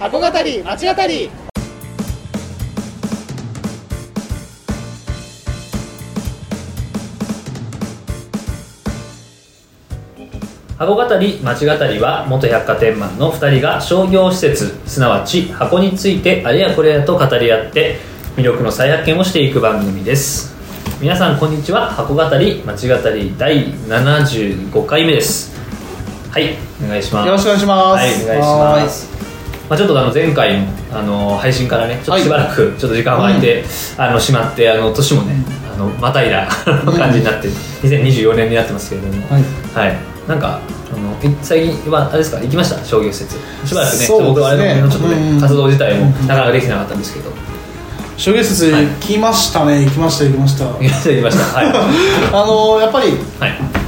箱語り町語り。箱語り町語りは元百貨店マンの2人が商業施設すなわち箱についてあれやこれやと語り合って魅力の再発見をしていく番組です。皆さんこんにちは。箱語り町語り第75回目です。はいお願いします。よろしくお願いします。はいお願いしますまあ、ちょっとあの前回のあの配信からねちょっとしばらくちょっと時間が空いて、あのしまってあの年もねあのまたいだ感じになって2024年になってますけれども、はい。はい、なんかあのい最近はあれですか？行きました？商業施設。しばらくねそうですね。僕はあれのちょっとね、うん。活動自体もなかなかできてなかったんですけど。商業施設はい。行きましたね。行きました行きました。行きました行きました。はい。あのやっぱりはい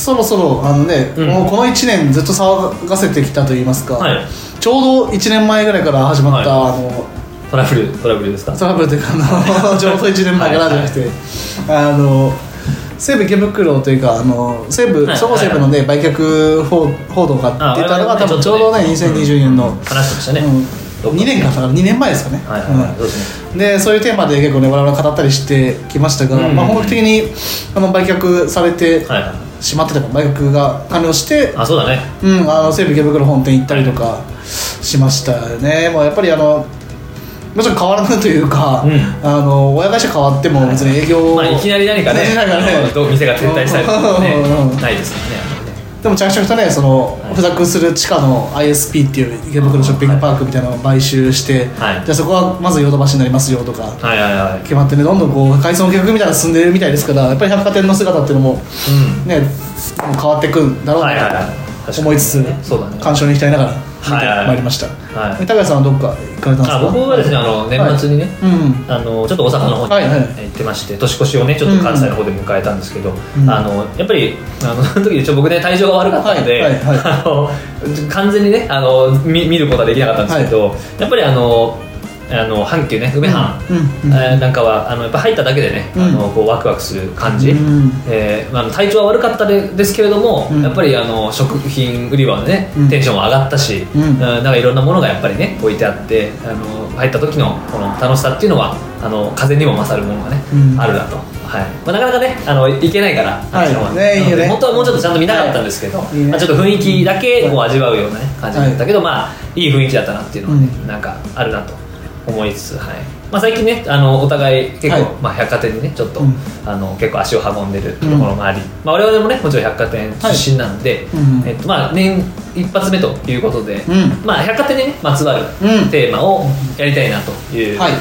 そろそろあのね、うん。もうこの1年ずっと騒がせてきたといいますか、はい。ちょうど1年前ぐらいから始まった、はい。あのトラブルトラブルですか？トラブルというかあの ちょうど1年前からじゃなくて、あの西武池袋というかあの西武、はい。そごう西武のね、売却報報道が出たのがあ多分ちょうどねちょっとね2020年の、話してましたね、うん。どっか2年かだから2年前ですかね、はいはいはい、そうですね。うんでそういうテーマで結構ね我々は語ったりしてきましたが、うん。まあ、本格的にあの売却されてはいはいしまってたか売却が完了してあそうだね。うん、あの西武池袋本店行ったりとかしましたよね、もうやっぱりあのもちろん変わらないというか、うん。あの親会社変わっても別に営業、まあ、いきなり何かね ね。店が撤退したりとかねないですからねあんまりねでも着々とねそのはい。付属する地下の ISP っていう池袋ショッピングパークみたいなのを買収して、はい。じゃあそこはまずヨドバシになりますよとか決まってねどんどんこう改装の計画みたいなのが進んでるみたいですからやっぱり百貨店の姿っていうのもうん。ねもう変わっていくんだろうなと思いつつそうだね。鑑賞に行きたいながら見てはい。はいはいまいりました、はい。高橋さんはどっか行かれたんですか？あ僕はですねあの年末にね、うんあのちょっと大阪の方に行ってまして、年越しをねちょっと関西の方で迎えたんですけど、うんあのやっぱりあの その時ちょっと僕ね体調が悪かったので、あの完全にねあの見見ることはできなかったんですけど、やっぱりあのあの阪急ね梅阪、うんうんえーなんかはあのやっぱ入っただけでね、うん。あのこうワクワクする感じ、うん。えーまあ、体調は悪かったでですけれども、うん。やっぱりあの食品売り場のね、うん。テンションも上がったし、うん。なんかいろんなものがやっぱりね置いてあってあの入った時のこの楽しさっていうのはあの風にも勝るものがね、うん。あるなと、はい。まあ、なかなかねあの行けないから、はい。ねいいよね。本当はもうちょっとちゃんと見たかったんですけど、はいいいね。まあ、ちょっと雰囲気だけこう味わうような、ね、感じだったけど、まあいい雰囲気だったなっていうのはね、うん。なんかあるなと思いつつ、はい。まあ、最近ねあのお互い結構、はい。まあ、百貨店にねちょっと、うん。あの結構足を運んでるところもあり、まあ、我々もねもちろん百貨店出身なので、うんえっとまあ、年一発目ということで、うん。まあ、百貨店に、ね、まつわるうん。テーマをやりたいなというはい。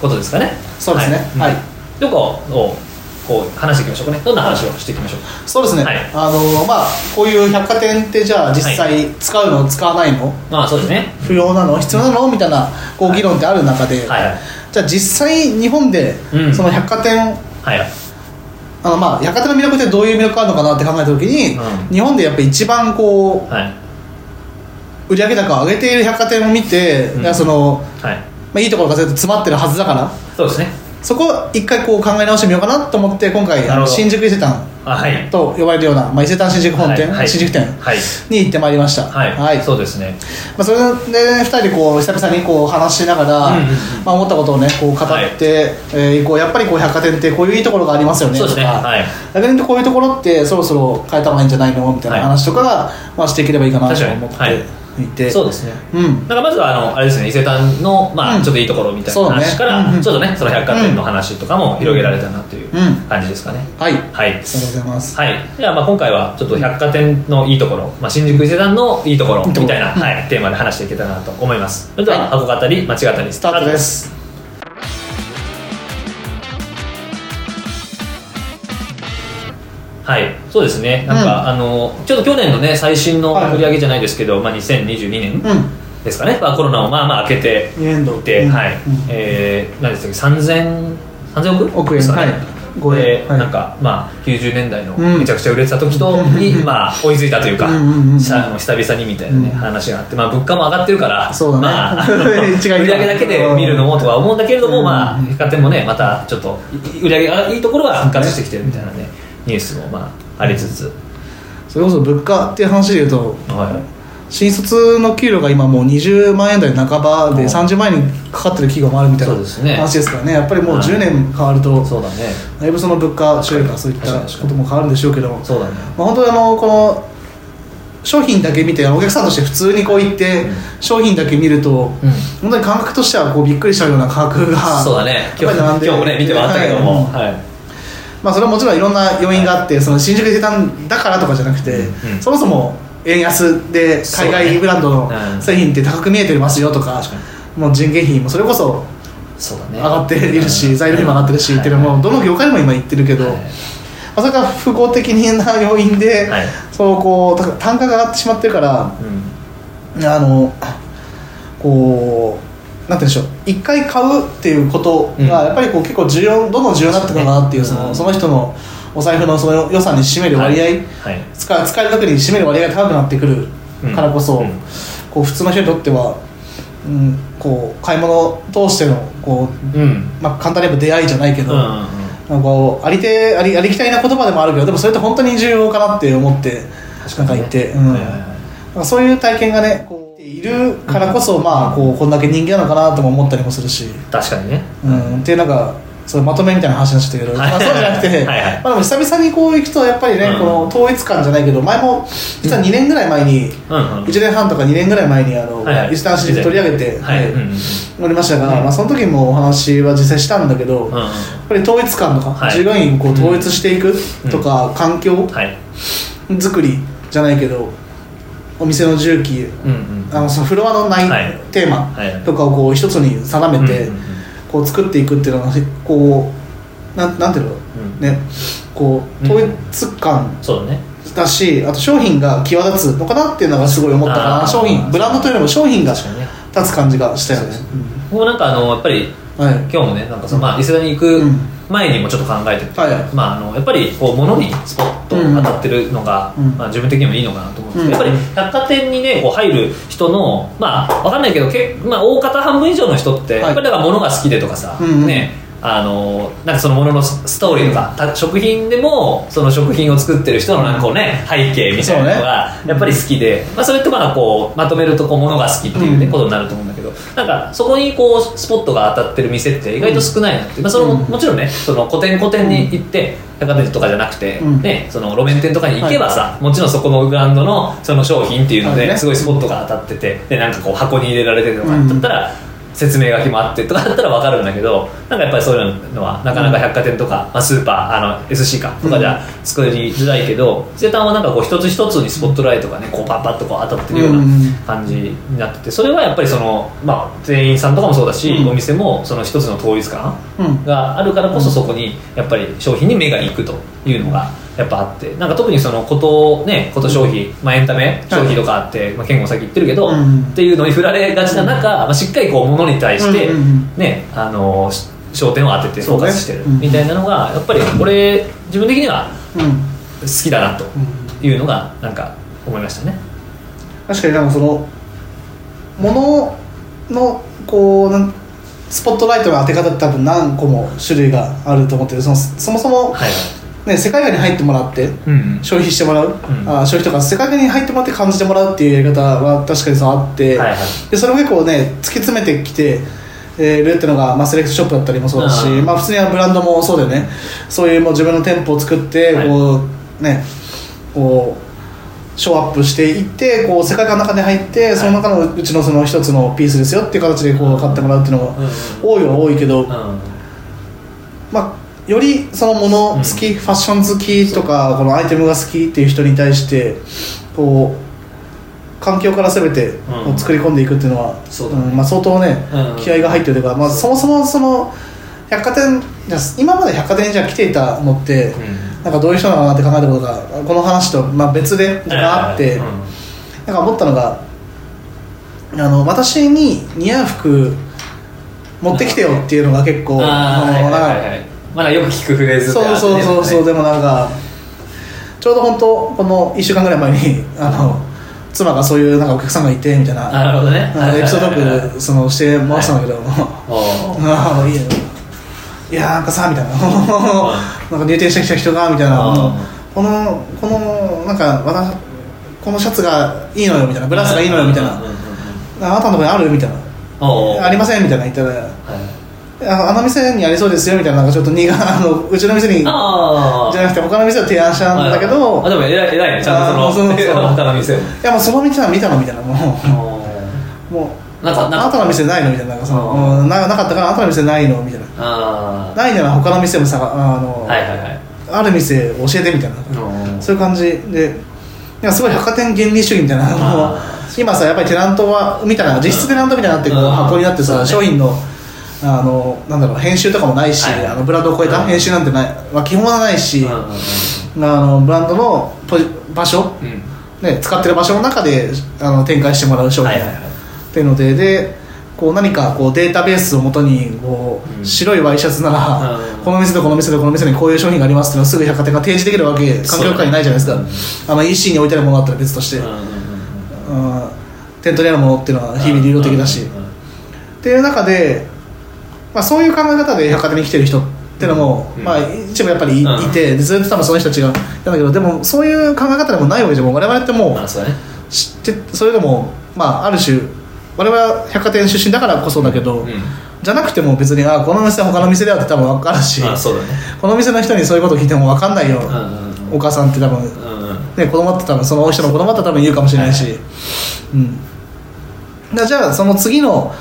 ことですかね、そうですね。はい。どこをこう話していきましょうかね。どんな話をしていきましょうか。そうですね、はい。あのまあこういう百貨店ってじゃあ実際使うの使わないの？まあそうですね。不要なの？必要なの？みたいなこう議論ってある中で、はい。はい。じゃあ実際日本でうん。その百貨店、はい。はいあのまあ百貨店の魅力ってどういう魅力があるのかなって考えた時に、うん。日本でやっぱ一番こうはい。売上高を上げている百貨店を見て、うん。そのはい。まあ、いいところが全部詰まってるはずだから。そうですねそこを一回こう考え直してみようかなと思って今回新宿伊勢丹と呼ばれるような、まあ、伊勢丹新宿本店、新宿店はい。に行ってまいりました。はい、そうですね。まあ、それで2人でこう久々にこう話しながら、まあ、思ったことをねこう語って、はい。えーこうやっぱりこう百貨店ってこういういいところがありますよねとか、はい。逆に言うとこういうところってそろそろ変えた方がいいんじゃないの？みたいな話とかが、まあ、していければいいかなと思っていて、そうですね。うん。なんかまずはあのあれですね伊勢丹の、まあうん。ちょっといいところみたいな話から、うんうん。ちょっとねその百貨店の話とかも広げられたなといううん。感じですかね、はい。はい。ありがとうございます。はい、ではまあ今回はちょっと百貨店のいいところ、まあ、新宿伊勢丹のいいところみたいな、うん。はい、テーマで話していけたらなと思います。それでははい。箱語り間違ったりス。スタートです。はいそうですね。なんか、あのちょっと去年のね最新のはい。売り上げじゃないですけど、まあ、2022年うんですかね、まあ、コロナをまあまあ開けて2年度。で、うん。はい、うん。えー、何でしたっけ？3000 3000億？億円。ですかね、はい。ごでなんかまあ90年代のうん。めちゃくちゃ売れてた時とに、まあ追いついたというか、久々にみたいなね、うん。話があって、まあ、物価も上がってるからそうまあ、売り上げだけで見るのもとは思うんだけれども、うん。まあ百貨店もねまたちょっとい売り上げがいいところは復活してきてるみたいなねニュースもまあありつつ、それこそ物価っていう話で言うとはい。新卒の給料が今もう20万円台半ばでうん30万円にかかってる企業もあるみたいな話ですからね。やっぱりもうはい。10年変わるとそうだね。だいぶその物価収入とかそういったことも変わるんでしょうけども。そうだね。まあ、本当にあのこの商品だけ見てお客さんとして普通にこう行って、うん。商品だけ見ると、うん。本当に感覚としてはこうびっくりしちゃうような価格がそうだね。今日今日もね見てもらったけども。はい。はいまあ、それはもちろんいろんな要因があってその新宿で出たんだからとかじゃなくて、うんそもそも円安で海外ブランドの製品って高く見えてますよとか確かに。もう人件費もそれこそ上がっているし、うん。材料費も上がってるし、っていうのはもうどの業界でも今言ってるけど、はい。まあ、それが複合的な要因で、はい。そうこう単価が上がってしまってるからうん。あのこうなんて言うんでしょう一回買うっていうことうん。がやっぱりこう結構重要どんどん重要になってくるなっていうその,、うん。その人のお財布のその予算に占める割合、はい。使使える額に占める割合が高くなってくるからこそ、うん。こう普通の人にとっては、うん、こう買い物を通してのこう、うん。まあ、簡単に言えば出会いじゃないけど、うんうんなんかこうありてありありきたりな言葉でもあるけどでもそれって本当に重要かなって思ってなんか言って、うん。はいはそういう体験がねこういるからこそ、まあこうこんだけ人気なのかなとも思ったりもするし、確かにね。うん。っていうなんかそうまとめみたいな話になっちゃったけど、はい。まあ、そうじゃなくて、はいはい。まあ、でも久々にこう行くとやっぱりね、うん。この統一感じゃないけど前も実は2年ぐらい前に、うんうん。1年半とか2年ぐらい前にあの、はいはい。伊勢丹市で取り上げて、はい。うんうん乗りましたが、うん。まあ、その時もお話は実際したんだけど、やっぱり統一感とか、はい。従業員をこう統一していくとか、環境はい。作りじゃないけどお店の重機うんうん。あのそのフロアの内、はい。テーマはい。とかをこう一つに定めて、こう作っていくっていうのはこうなんなんていうの、うん。ね。こう統一感。そうだね。だし、あと商品が際立つのかなっていうのがすごい思ったかな。商品ブランドというよりも商品が立つ感じがしたよね。僕もなんかあのやっぱりうん。はい。今日もねなんかその、まあ、伊勢丹に行くうん前にもちょっと考えてて、はいまあ、あのやっぱりこう物にスポッと当たってるのが、うん。まあ、自分的にもいいのかなと思うんですけど、うん。やっぱり百貨店にねこう入る人のまあわかんないけどけ、まあ、大方半分以上の人って、はい。やっぱりだから物が好きでとかさ、うん。ねあのなんかそのもののスストーリーとか、た食品でもその食品を作ってる人のなんかこうね背景みたいなのがやっぱり好きで、まあ、それってまあこうまとめるとこう物が好きっていう、ねうん。ことになると思うんだけどなんかそこにこうスポットが当たってる店って意外と少ないなって、まあ、そのもうん。もちろんねその古典古典に行って百貨店とかじゃなくて、うん。ね、その路面店とかに行けばさ、もちろんそこのブランドのその商品っていうのですごいスポットが当たっててでなんかこう箱に入れられてるとかだったら、説明書きもあってとかだったら分かるんだけどなんかやっぱりそういうのはなかなか百貨店とか、まあ、スーパーあの SC かとかじゃ作りづらいけど伊勢丹はなんかこう一つ一つにスポットライトがねこうパッパッとこう当たってるようなうん感じになっててそれはやっぱりその、まあ、店員さんとかもそうだし、うん。お店もその一つの統一感うん。があるからこそそこにやっぱり商品に目がいくというのがやっぱあって。なんか特にそのことねこと消費、まあ、エンタメ消費とかあって、まあ、健吾さっき言ってるけど、うん。っていうのに振られがちな中、まあ、しっかりこう物に対して、うんうんうんねあのし焦点を当ててフォーカスしてるみたいなのがやっぱり俺自分的にはうん。好きだなとうんいうのがなんか思いましたね。確かになんかそのもののこうなんスポットライトの当て方って多分何個も種類があると思ってるそのそもそも、はいね、世界観に入ってもらってうん消費してもらう、ん。あ消費とか世界観に入ってもらって感じてもらうっていうやり方は確かにそうあって、はいはい。でそれを結構ね突き詰めてきてえーるっていうのが、まあ、セレクトショップだったりもそうだし、うんまあ、普通にはブランドもそうだよね。そういうもう自分の店舗を作って、はい。こうねこうショーアップしていってこう世界観の中に入ってその中のうちのその一つのピースですよっていう形でこう買ってもらうっていうのがうん多いは多いけど、うんまあ、よりそのもの好き、ファッション好きとかこのアイテムが好きっていう人に対してこう環境から全てうん。こう作り込んでいくっていうのは、そうだね。んまあ、相当ね、うん気合が入ってるというか、まあ、そもそもその百貨店じゃ今まで百貨店にじゃあ来ていたのって、なんかどういう人なのかなって考えたことがこの話とまあ別であって、うん。なんか思ったのがあの私に似合う服持ってきてよっていうのが結構あのまだよく聞くフレーズって。そうそうそうそう、ねでもなんかちょうど本当この1週間ぐらい前にあの妻がそういうなんかお客さんがいてみたいな。なるほどね。エピソードトそのしてもらってたんだけど、おーああいいよ。いやなんかさみたいな。なんか入店してきた人がみたいな。うんこのこのなんか私このシャツがいいのよみたいな。ブラウスがいいのよみたいな。あなたのとこにある？みたいな。ありません？みたいな言ったら。はいああの店にありそうですよみたいななんかちょっと苦あのうちの店にじゃなくて他の店を提案したんだけど、あでも偉い偉いねちゃんとその 他の店をいやもうその店は見たのみたいなもう。もうなんかあなたの店ないのみたいななんかそのななかったからあなたの店ないのみたいな。あないなら他の店もさあの、あはいはいはい。ある店教えてみたいな。うんそういう感じで。いやすごい百貨店原理主義みたいな。今さやっぱりテナントはみたいな実質テナントみたいになって箱になってさ、商品のあのなんだろう編集とかもないし、はいあのブランドを超えたうん。編集なんてない、まあ、基本はないし、あのブランドのポジ場所、うん。うんね、使ってる場所の中であの展開してもらう商品、っていうのででこう何かこうデータベースをもとにこう、うん。白いワイシャツなら、うん。この店とこの店とこの店にこういう商品がありますっていうのをすぐ百貨店が提示できるわけ環境下にないじゃないですか、あの EC に置いてあるものだったら別として、うん店頭にあるものっていうのは日々流動的だし、っていう中で、まあ、そういう考え方で百貨店に来てる人っていうのも、うん。まあ、一部やっぱりい,、うん。いてでずっと多分その人たちがいたんだけどでもそういう考え方でもないわけじゃん。我々ってもう知ってそれでも、まあ、ある種我々は百貨店出身だからこそだけど、うん。じゃなくても別にあこの店は他の店であって多分分かるし、ね。ここの店の人にそういうこと聞いても分かんないよ、お母さんって多分、うんうん。ね、子供って多分その人の子供だったら多分言うかもしれないし、はいうん、だじゃあその次の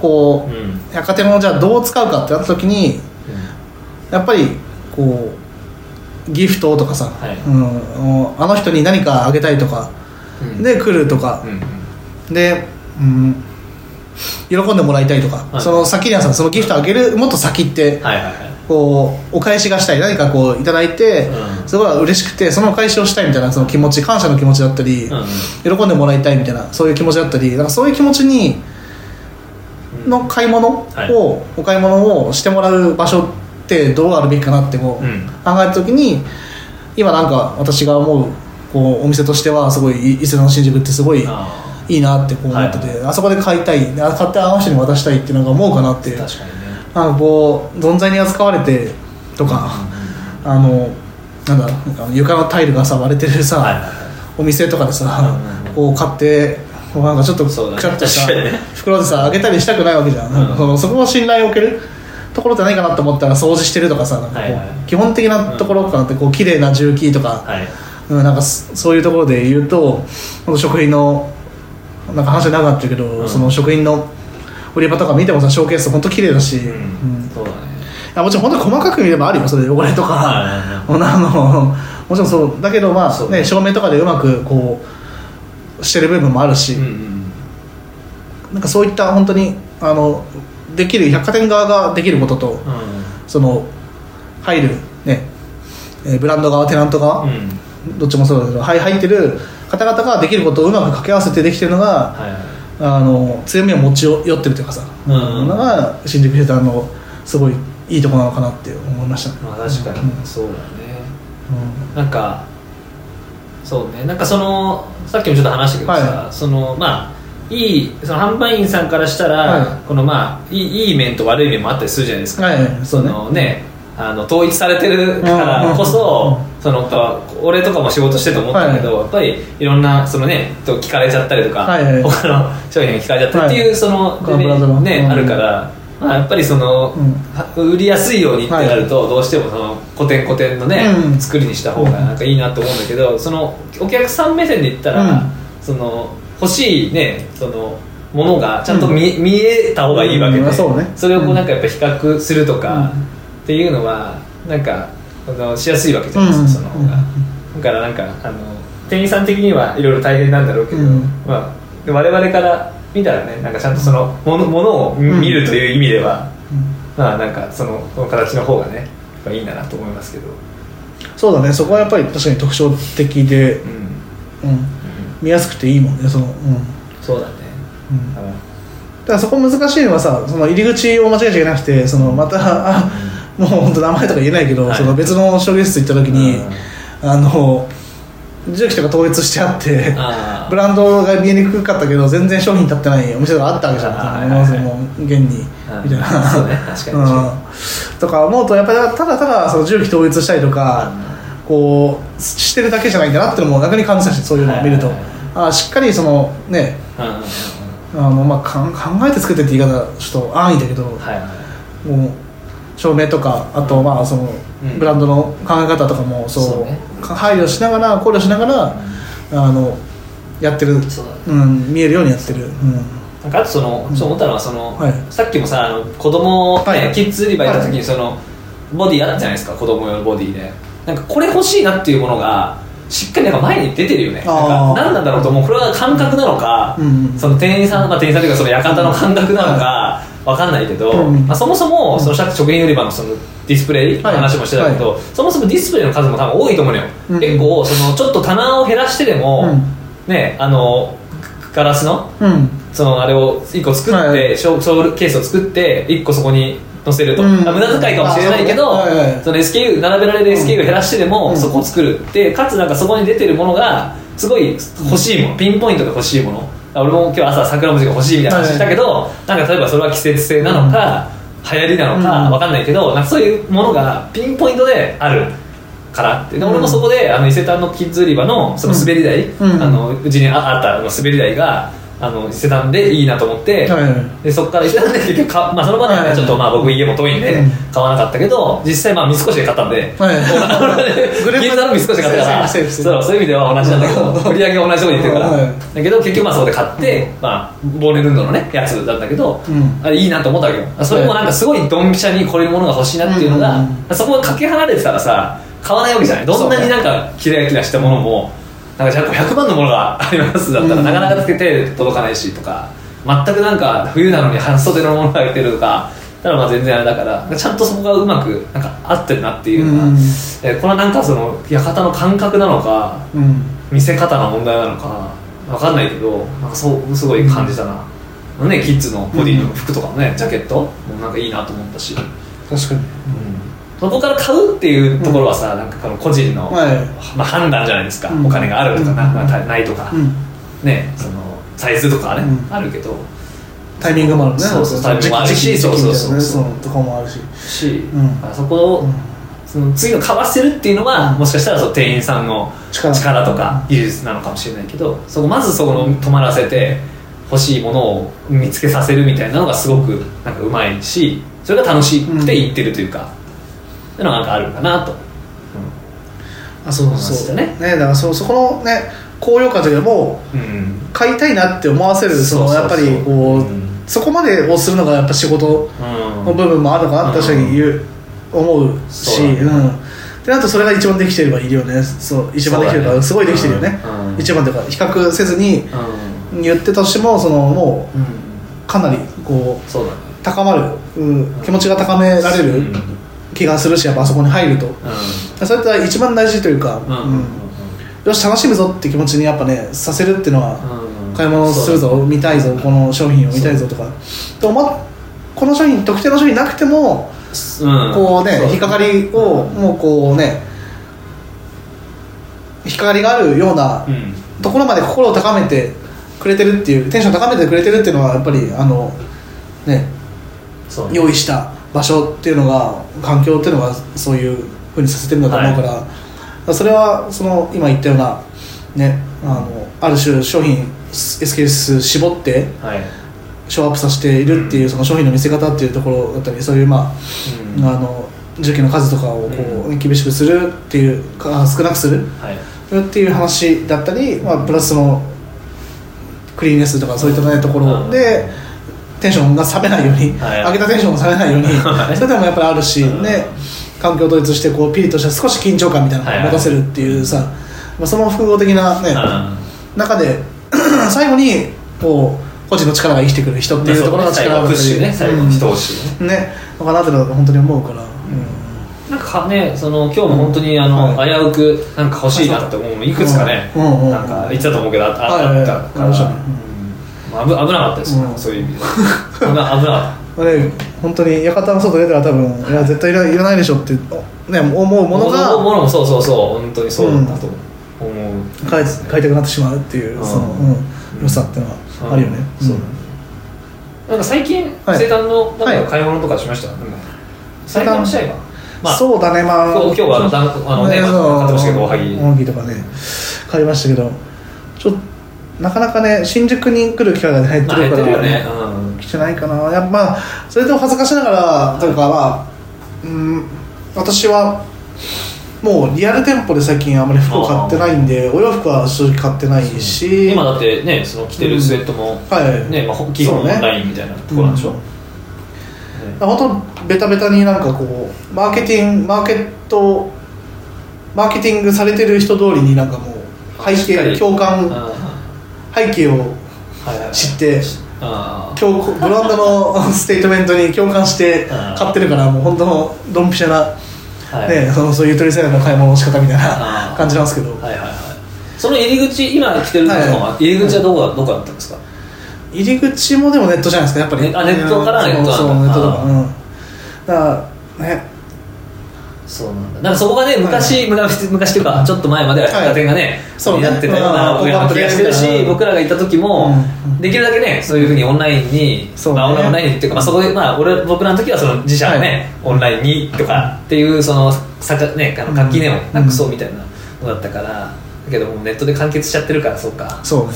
こう、うん。百貨店をじゃあどう使うかってなった時にやっぱりこうギフトとかさ、はい。うん、あの人に何かあげたいとか、うん。で来るとか。で、うん、喜んでもらいたいとか、はい。その先にはさそのギフトあげるもっと先ってはいはいはい。こうお返しがしたい。何かこういただいて、うん。すごい嬉しくてそのお返しをしたいみたいなその気持ち感謝の気持ちだったり、うん喜んでもらいたいみたいなそういう気持ちだったりなんかそういう気持ちにうんの買い物を、はい。お買い物をしてもらう場所ってどうあるべきかなってこう、うん。考えた時に今なんか私が思うこうお店としてはすごい伊勢の新宿ってすごいあいいなってこう思ってて、はいあそこで買いたいあ買ってあの人に渡したいっていうのが思うかなって確かにね。なんかこう存在に扱われてとか、あのなんだ床のタイルがさ割れてるさ、はいお店とかでさ、うんうん。こう買ってこうなんかちょっとくしゃっとした袋でさあげたりしたくないわけじゃん、うん。そのそこを信頼を受ける？ところって何かなと思ったら掃除してるとかさなんかこう、基本的なところかなってこう綺麗な重機とか、はい。うん、なんかそそういうところで言うと食品のなんか話長くなってるけど、うん。その食品の売り場とか見てもさショーケース本当綺麗だし、うん。うん。そうだね。いやもちろん本当に細かく見ればあるよそれ汚れとか、あのもちろんそう。だけどまあ、ね、照明とかでうまくこうしてる部分もあるし、うんうんなんかそういった本当にあのできる百貨店側ができることとうん。その入る、ねえーブランド側テナント側、うん。どっちもそうだけどはい入ってる方々ができることをうまく掛け合わせてできてるのがはいはい。あの強みを持ち寄ってるというかさ、うんのが新宿ヒルターのすごいいいとこなのかなって思いましたね。まあ確かうん。にそうだねなんかそうね。なんかそのさっきもちょっと話したけどさ、はそのまあいいその販売員さんからしたら、はい。このまあいいいい面と悪い面もあったりするじゃないですか、はい。はいそうね。のねあの統一されてるからこそ、そのやっぱ俺とかも仕事してて思ったけど、やっぱりいろんなそのねと聞かれちゃったりとか、はいはい他の商品が聞かれちゃったりっていう、はい。そのね、うん。あるから、まあ、やっぱりその、うん。は売りやすいようにってなると、どうしてもその古典古典のね、うん。作りにした方がなんかいいなと思うんだけどそのお客さん目線で言ったら、うん。その欲しいねそのものがちゃんと見,、見えた方がいいわけで、うん。そうね。れをこうなんかやっぱ比較するとか、うん。っていうのはなんかあのしやすいわけじゃないですか、その方が、だからなんかあの店員さん的にはいろいろ大変なんだろうけど、うん。まあ、我々から見たらねなんかちゃんとそのものものを見るという意味では、まあなんかそのこの形の方がねいいんだなと思いますけど、そうだね。そこはやっぱり確かに特徴的で、うん。うん、見やすくていいもんねその、うん。そうだね、うん。だからそこ難しいのはさその入り口を間違えちゃいけなくてそのまたあもう本当名前とか言えないけど、はい。その別の商業室行った時に、あの重機とか統一してあってブランドが見えにくかったけど全然商品立ってないお店があったわけじゃん。もう現にうんみたいな。そうね。確かにとか思うとやっぱりただただその重機統一したりとか、こうしてるだけじゃないんだなっていうのも逆に感じたしそういうのを見ると、あしっかりそのね。あの、まあ、考えて作ってって言い方ちょっと安易だけど、はいはい。もう照明とかあとまあそのうん。ブランドの考え方とかもそう配慮しながら考慮しながら、あのやってる、そうん、見えるようにやってる、うん、なんかあとその、そう思ったのはその、はい。さっきもさあの子供、ねはい。キッズ売り場行った時にその、ボディあったじゃないですか子供用のボディで。なんかこれ欲しいなっていうものがしっかりなんか前に出てるよね。なんか何なんだろうと思う。これは感覚なのか、その店員さん、まあ、店員さんというかその館の感覚なのかわかんないけど、うん。まあ、そもそもその食品売り場のそのディスプレイのはい。話もしてたけど、そもそもディスプレイの数も多分多いと思うのよ、うん。結構そのちょっと棚を減らしてでも、うん。ねあのガラスのうん。そのあれを1個作って、はい。ショーショーケースを作って1個そこに載せると、うん。まあ無駄遣いかもしれないけど、あその SKU 並べられる SKU を減らしてでも、うん。そこを作る。でかつなんかそこに出てるものがすごい欲しいもの、ピンポイントで欲しいもの俺も今日朝桜餅が欲しいみたいな話したけど、なんか例えばそれは季節性なのか、流行りなのかうん。わかんないけどなんかそういうものがピンポイントであるからって。で俺もそこであの伊勢丹のキッズ売り場のその滑り台、うん。あのうちにああったあの滑り台があの伊勢丹でいいなと思って、はい。はいでそこから伊勢丹で結局か、まあ、その場ではちょっとまあ僕家も遠いんでうん。買わなかったけど実際まあ三越で買ったんで、はい。グループ銀座の三越で買ったからそうそういう意味では同じなんだけど売り上げは同じとこに行ってるから、はい。だけど結局まあそこで買って、まあ、ボーネルンドのねやつだったけど、うん。あれいいなと思ったわけよ。それもなんかすごいドンピシャにこういうものが欲しいなっていうのが、うん。そこがかけ離れてたらさ買わないわけじゃない。どんなになんかキラキラしたものも、なんかじゃあ100万のものがありますだったら、うん。なかなかつけて届かないしとか全くなんか冬なのに半袖のものが入ってるとかたらまあ全然あれだからちゃんとそこがうまくなんか合ってるなっていうのが、うん。えこれはなんかその館の感覚なのかうん。見せ方の問題なのかわかんないけどなんかそうすごい感じたな、ね、キッズのボディの服とかもね、ジャケットもなんかいいなと思ったし、確かにそこから買うっていうところはさ、なんかこの個人の、はい。まあ、判断じゃないですか、うん。お金があるとかな、うん。まあたないとか、うん。ねそのサイズとかはね、うん。あるけど。タイミングもあるね。そうそうタイミングもあるし。そうそうそう。そのとかもあるし。し、ん。あそこを、うんその次の買わせるっていうのは、うん。もしかしたらその店員さんの力。力とか技術なのかもしれないけどそこまずそこの止まらせて欲しいものを見つけさせるみたいなのがすごくなんかうまいしそれが楽しくていってるというか、のがなんかあるかなと、あそうそうね。ねだからそそこのね高揚感というかもううん。買いたいなって思わせるそのやっぱりこう、うん。そこまでをするのがやっぱ仕事の部分もあるのかなって確かに言う、思うしそうだね。うん。であとそれが一番できてればいいよね。そう一番できてるから、すごいできてるよね、うん。うん一番というか比較せずにうん。言ってたとしてもそのもうん。うかなりこう高まる、うん、気持ちが高められるうん気がするしやっぱあそこに入ると。うそれって一番大事というか、よし楽しむぞって気持ちにやっぱねさせるっていうのは、うん。買い物するぞ見たいぞこの商品を見たいぞとか。でも、ま、この商品特定の商品なくてもうん。こうね引っかかりをもうこうね引っかかりがあるようなうん。ところまで心を高めてくれてるっていうテンション高めてくれてるっていうのはやっぱりあのね。用意した場所っていうのが環境っていうのがそういうふうにさせてるんだと思うから,、それはその今言ったようなねあのある種商品 SKS 絞ってはい。ショーアップさせているっていうその商品の見せ方っていうところだったりそういうまあうん。あの重機の数とかをこう厳しくするっていうか少なくするはい。っていう話だったり、まあ、プラスのクリーンネスとかそういった、ね、ところでテンションが冷めないように、はい。上げたテンションが冷めないようにはい。それでもやっぱりあるし、うん。ね、環境統一してこうピリッとした少し緊張感みたいなのを持たせるっていうさ、まあ、その複合的な、ね中で 最後にこう個人の力が生きてくる人っていうところが力がプッシュね。最後の一押しね。ねのかなって本当に思うから、なんかねその今日も本当にあの、はい。危うくなんか欲しいなって思うのいくつかね、うん。うん。うん。なんか言ってたと思うけどあったから、危危なかったですよ、うん。そういう意味で。危な危なかっね、本当に館の外出たら多分いや絶対いらいらないでしょって、ね、思うたものがものもそうそうそう。本当にそうだったと思う、買い買いたくなってしまうっていう、うん。その、うん、良さっていうのはあるよね、そうだね。なんか最近、はい生誕のなん買い物とかしました、なんか。最近の試合は？まあそうだねまあ今日今日はあのダンあのねそう。買ってましたけどおはぎ。おはぎとかね買いましたけどちょっとなかなかね新宿に来る機会が減ってるから、ね。うん。来てないかな。やっぱまあそれでも恥ずかしながらというかまあうん私はもうリアル店舗で最近あまり服を買ってないんでお洋服は正直買ってないし。今だってねその着てるスウェットも、はい。ねまあ、基本オンラインみたいなところなんでしょ、うん。ね本当ベタベタになんかこうマーケティングマーケットマーケティングされてる人通りになんかもう背景共感あ背景をーはいはいはい。知ってあー今日ブランドのステートメントに共感して買ってるからもう本当のドンピシャな、はい。ね、そのそういうゆとり世代の買い物の仕方みたいな感じなんですけど。はいはいはい。その入り口今着てるのは入り口はどこだどこだったんですか？入り口もでもネットじゃないですかやっぱり。ねあネットからそうネットとか。うん。だからねそうなんだ。なんかそこがね昔、昔昔っていうかちょっと前までは百貨店がね、そうね。やってたようなうん。ような気がしてるし、うん。僕らが行った時も、うん。できるだけねそういうふうにオンラインに、そうね。まあ、オンラインっていうか、まあ、そこで、まあ、俺僕らの時はその自社のね、オンラインにとかっていうそのさか、ね、あの垣根をなくそうみたいなのだったから、だけどもうネットで完結しちゃってるからそうか。そうね。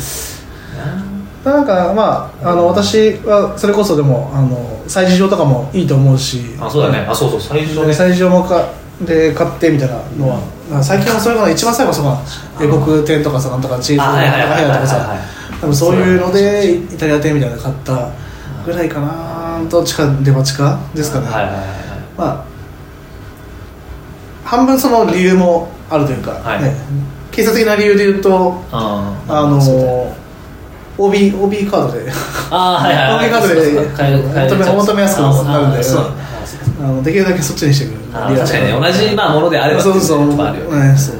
なんかまああの私はそれこそでもあの催事場とかもいいと思うし。あそうだね。あそうそう最初ね。催事場もかで買ってみたいなのは、最近はそういうのが一番最後はそうか英国店とかさなんとかチーズあはいはいはいはいとかさ多分そういうのでイタリア店みたいなの買ったぐらいかな。どっちかデパ地下ですかね、はいまあ半分その理由もあるというか、はい。ね、経済的な理由で言うとあーあのそうだよ OB, OB カードで。あーはいはいはい。OB カードでお求めやすくなるんであのできるだけそっちにしてくる。あー確かにね同じ、まあ、ものであればそうそうあるよ。ねそう。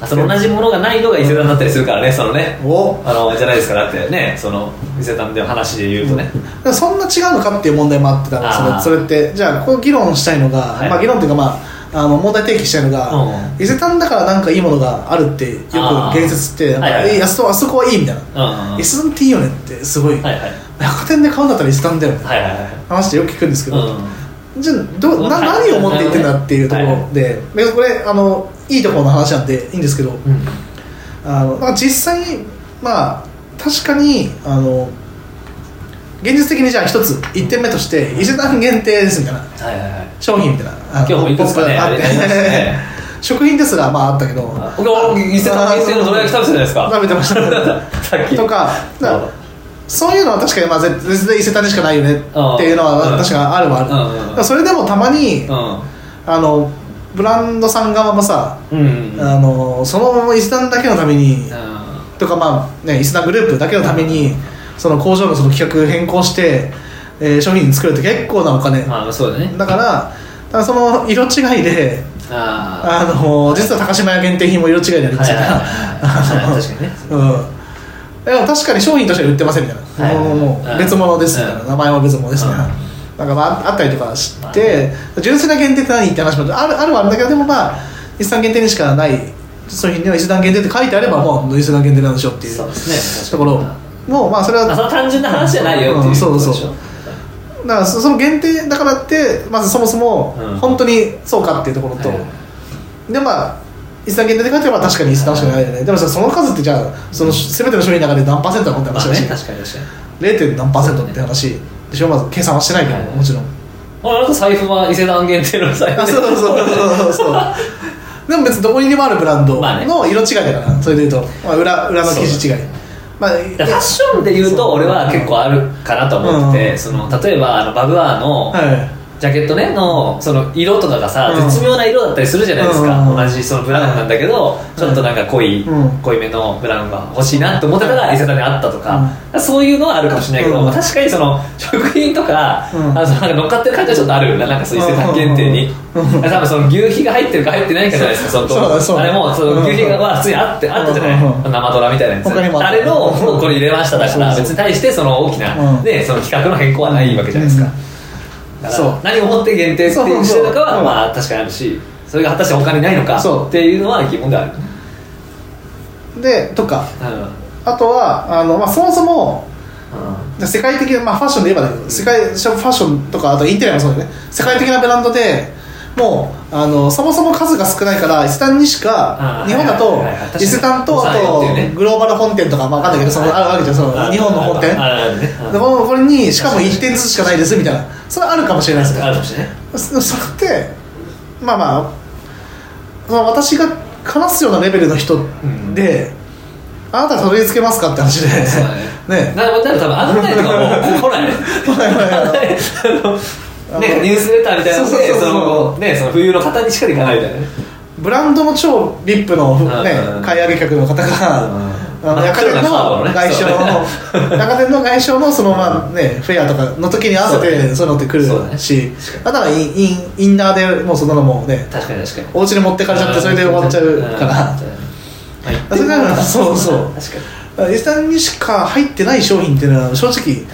あその同じものがないのが伊勢丹だったりするからねそのね。お。あのじゃないですかだって。ねその伊勢丹での話で言うとね、だからそんな違うのかっていう問題もあってたからそれそれってじゃあこう議論したいのが、はい。まあ、議論っていうか、まあ、あの問題提起したいのが、うん。伊勢丹だからなんかいいものがあるってよく言説ってなんかはいそこあそこはいいみたいな、うんうんうん。伊勢丹っていいよねってすごい、はいはい。百貨店で買うんだったら伊勢丹だよね、はいはいはい話ってよく聞くんですけど、うんじゃあどなはい何を思って言ってんだっていうところで,、でこれあのいいところの話なんでいいんですけど、うん。あの実際にまあ確かにあの現実的にじゃあ一つ1点目として伊勢丹限定ですみたいな。はいはいはい。商品みたいな。今日もいくつかねあって。ね。食品ですらまああったけど。伊勢丹伊勢のどら焼き食べてたじゃないですか。食べてました。とかだからそういうのは確かにまあ絶絶対伊勢丹にしかないよねっていうのはうん。確かにあるはある、それでもたまに、うあのブランドさん側もさ、んうんあのその伊勢丹だけのために、うとかまあね伊勢丹グループだけのために、その工場のその企画変更して、えー商品作るって結構なお金、んまあそうだね。だからだその色違いでああ。の実は高島屋限定品も色違いでありますから。はいはいはいはい。確かにね。うんでも確かに商品としては売ってませんみたいな、はい。もう別物ですみたいな、うん名前は別物ですみたいな、うんなんかまああったりとかしまあて、純粋な限定って何って話もあるあるはあるんだけどでもまあ伊勢丹限定にしかない商品には伊勢丹限定って書いてあればもう伊勢丹限定なんでしょっていうところもうまあそれはまあその単純な話じゃないよっていううんそうそう。だからそその限定だからってまずそもそもうん。本当にそうかっていうところと、はい。でまあ伊勢丹限定で書いてあれば確かに伊勢丹しかないじゃないでもさその数ってじゃあその全ての商品の中で何パーセントなのってまあ話ね確かに確かに。0. 何パーセントって話。でしょまず計算はしてないけど、はいもちろん。あなた財布は伊勢丹限定の財布。あそうそうそうそう。でも別にどこにでもあるブランド。まあねの色違いだから、それでいうと、まあ、裏裏の生地違い。まあファッションで言うと俺は結構あるかなと思ってて、うん。その例えばあのバブアーのはいジャケットねのその色とかがさ、うん。絶妙な色だったりするじゃないですか、うん。同じそのブラウンなんだけど、ちょっとなんか濃い、うん。濃いめのブラウンが欲しいなと思ってたら伊勢丹にあったとか、そういうのはあるかもしれないけど、うん。まあ確かにその食品とか,、うん。あのそのなんか乗っかってる感じはちょっとあるよななんかそういう伊勢丹限定に、うん。多分その牛皮が入ってるか入ってないかじゃないですかそのそうだそうだあれもその牛皮がは普通にあってあったじゃない、うん。生ドラみたいなやつ。他にもあった。あれのをこれ入れましただから別に対してその大きな、うん。ね、その企画の変更はないわけじゃないですか、うんだからそう。何をもって限定ってしてるのかはうんまあ確かにあるしそれが果たして他にないのかそう。っていうのは疑問である、でとか。うん。あとはあの、まあ、そもそもう世界的な、まあ、ファッションで言えばだけど世界ファッションとかあとインテリアもそうだよね。世界的なブランドでもうあのそもそも数が少ないから伊勢丹にしか日本だと伊勢丹とあとグローバル本店とかまあ分かんないけどそのあるわけじゃんその日本の本店。でこのこれにしかも1点ずつしかないですみたいな。それはあるかもしれないですね。あるかもしれないそそれってまあまあ私が話すようなレベルの人で、あなたたどり着けますかって話で。ね。ね。な多分案内とかも来ないね あのねニュースレターみたいなのでそのねその冬の方にしか行かないみたいなね。ブランドの超リップの、ねうん、買い上げ客の方が、あの真っ百貨店黒なカードの外商の百貨店の外商のそのまあねフェアとかの時に合わせてそういうのって来そうだねるしだからインインナーでもうそんなのもね確かに確かに。お家に持ってかれちゃってそれで終わっちゃうから。それならそうそう。確かに伊勢丹にしか入ってない商品っていうのは正直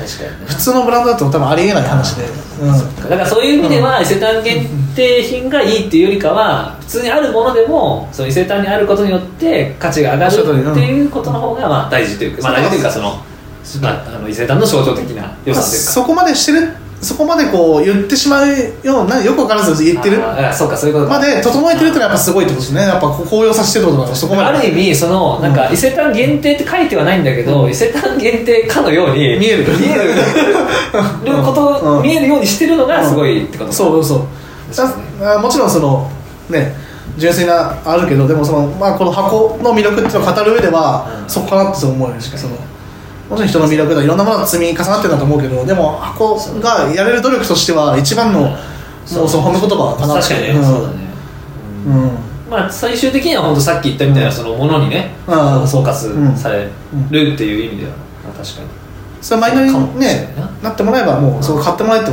普通のブランドだと多分ありえない話で、うん、だからそういう意味では伊勢丹限定品がいいっていうよりかは普通にあるものでもその伊勢丹にあることによって価値が上がるっていうことの方がまあ大事というか、まあ、大事というかその、まあ、あの伊勢丹の象徴的な良さというか。そこまでしてるそこまでこう言ってしまうようなよく分からず言ってる。そうかそういうことか。まで整えてるってのはやっぱすごいってことですね。やっぱ高揚させてるってことそこまである意味そのなんか伊勢丹限定って書いてはないんだけど、伊勢丹限定かのように見える。見える。こと、うん。見えるようにしてるのがすごいってことそうそうですねだあもちろんそのね純粋なあるけどでもその、まあ、この箱の魅力っていうのを語る上では、うん。そこかなって思うよねそのもちろん人の魅力だいろんなものが積み重なってるんだと思うけどでも箱がやれる努力としては一番の、もうその褒め言葉かなって。確かにね、うんそうだね。うん。まあ最終的には本当さっき言ったみたいなそのものにね、うん。総括されるっていう意味では、まあ、確かに。それマイナーにねなってもらえばもうそう買ってもらえて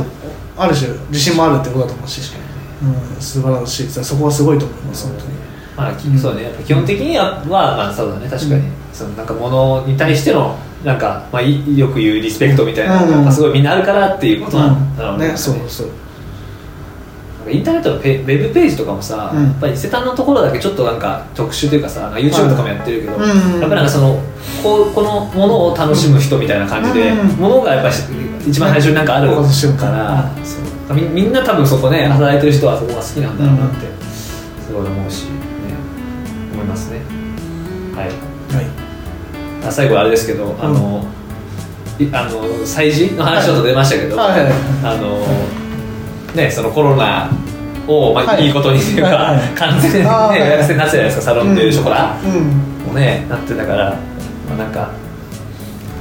ある種自信もあるってことだと思うし、うん、素晴らしい。そこはすごいと思います本当にまあ、きそうだね。やっぱ基本的には、まあそうだね。確かに、うん。そのなんかものに対してのなんか、まあ、いよく言うリスペクトみたいな、うんやっぱすごいみんなあるからっていうことなんだろうね,、ねそうそう。なんかインターネットのペウェブページとかもさ、うん。やっぱり伊勢丹のところだけちょっとなんか特殊というかさなんか YouTube とかもやってるけど、うん。やっぱりなんかそのこうこのものを楽しむ人みたいな感じで、うん。ものがやっぱり一番最初になんかあるかからみんな多分そこね働いてる人はそこが好きなんだろうなってすごい思うし、ね、思いますね。はい。はい。あ最後あれですけど、あのいあの催事の話ちょっと出ましたけど、はい。はい。はいあのねそのコロナを、まあはい。い、いことにというか、はい。はい。完全にね予約制になってたじゃないですかサロンでショコラうん。もねなってたから、まあ、なんか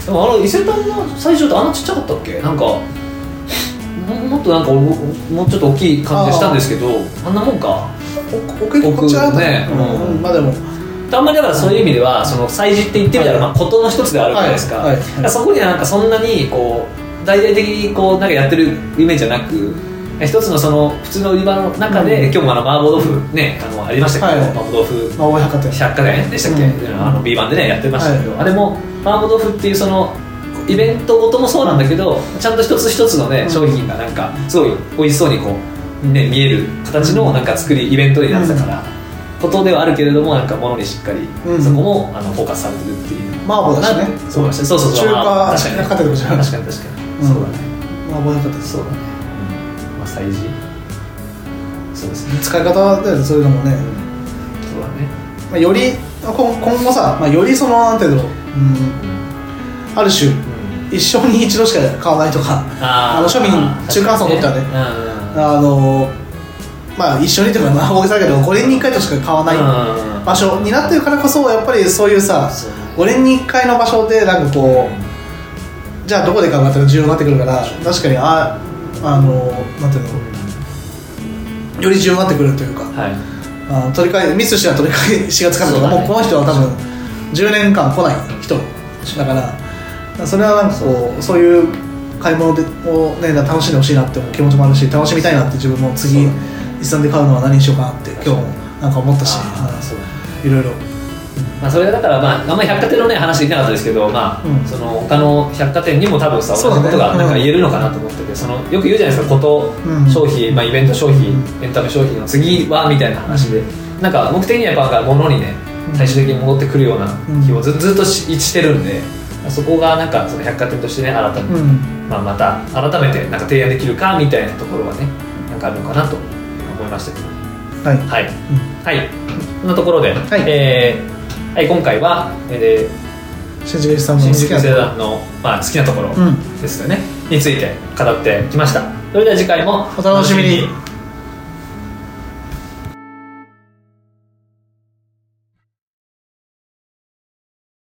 でもあの伊勢丹の最初ってあんなちっちゃかったっけ？なんかももっとなんかおもうちょっと大きい感じしたんですけどあんなもんか。お奥行きこっちはね。うんうんまあでも。あんまりだからそういう意味ではその催事って言ってみたらまあ事の一つではあるじゃないですか,、はいはいはい。そこにはなんかそんなにこう大々的にこうなんかやってるイメージじゃなく一つのその普通の売り場の中で、うん。今日もあの麻婆豆腐ねあのありましたけど、はい。麻婆豆腐百貨店。百貨店でしたっけ、うん。あの B 版でねやってましたけど、はい。あれも麻婆豆腐っていうそのイベントごともそうなんだけどちゃんと一つ一つのね、うん。商品がなんかすごい美味しそうにこう、ね、見える形のなんか作りイベントになってたから、ことではあるけれどもなんかものにしっかり、うん。そこもあのフォーカスされてるっていう。麻婆だしね。そうそうそうそう。中華まあ確かに。ね百貨店とかじゃない確かに確かに、うん。そうだね。まあ大百貨店そうだね、うん、まあ催事？そうですね。使い方でそういうのもね、そうだね。まあ、より今今後さ、まあ、よりそのなんていうの、うん、ある種一生に一度しか買わないとかあの庶民中間層にとってはね。うんあのまあ一緒にというかまあ大げさだけど5年に1回としか買わないうん。場所になってるからこそやっぱりそういうさそう。ね5年に1回の場所でなんかこうじゃあどこで買うかって重要になってくるから確かにああのなんていうのより重要になってくるというかはい。あの取り替えミスしたら取り替えしがつかないとか、ね。もうこの人は多分10年間来ない人だからそれはなんかこうそういう買い物でを、ね、楽しんでほしいなって気持ちもあるし楽しみたいなって自分も次一産で買うのは何にしようかなって今日もなんか思ったしい。ろいろ。まあ、それだから、まあ、あんまり百貨店の、ね、話できなかったですけど、まあうん。その他の百貨店にも多分さ同じことがなんかうん言えるのかなと思ってて、そのよく言うじゃないですかこと、うん。消費、まあ、イベント消費エンタメ消費の次はみたいな話で。なんか目的にはやっぱ物にねうん。最終的に戻ってくるようなうん気をずずっとししてるんでそこがなんかその百貨店としてね新たに、うん。まあ、また改めてなんか提案できるかみたいなところはねなんかあるのかなと思いましたけど。はい、はい、うん。はい、そんなところで、えーはい、今回は、え新宿さんー、の新宿世好きなとこ。代の、まあ、好きなところうん。ですよね、について語ってきました。それでは次回もお楽しみに